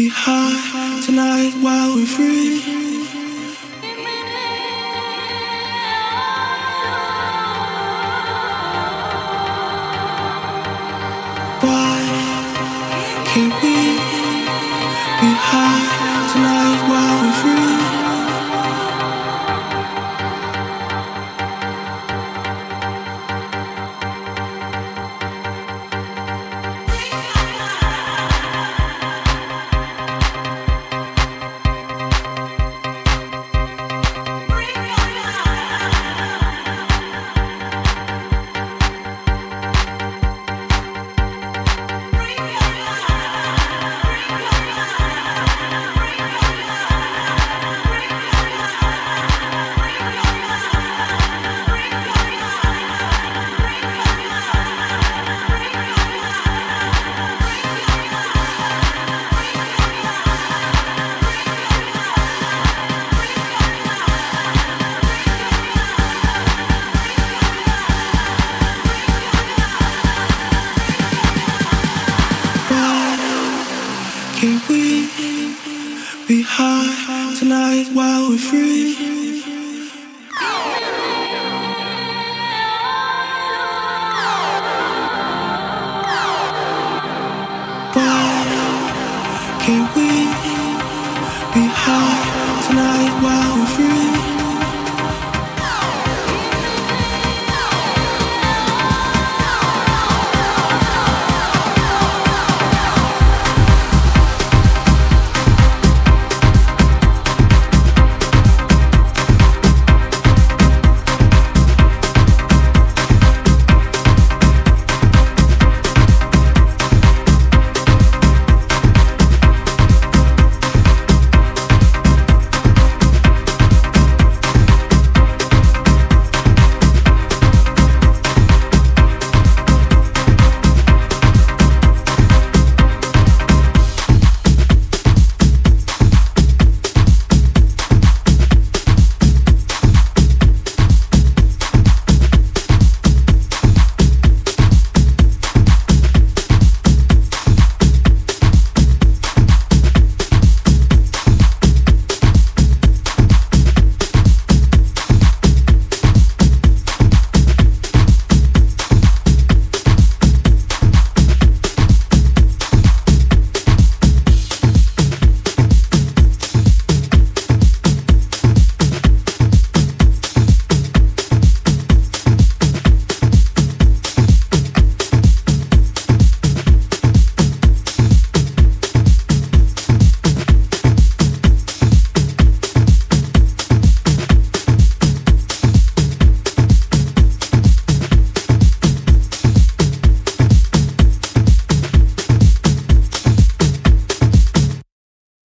be high tonight while we're free. high tonight while we're free.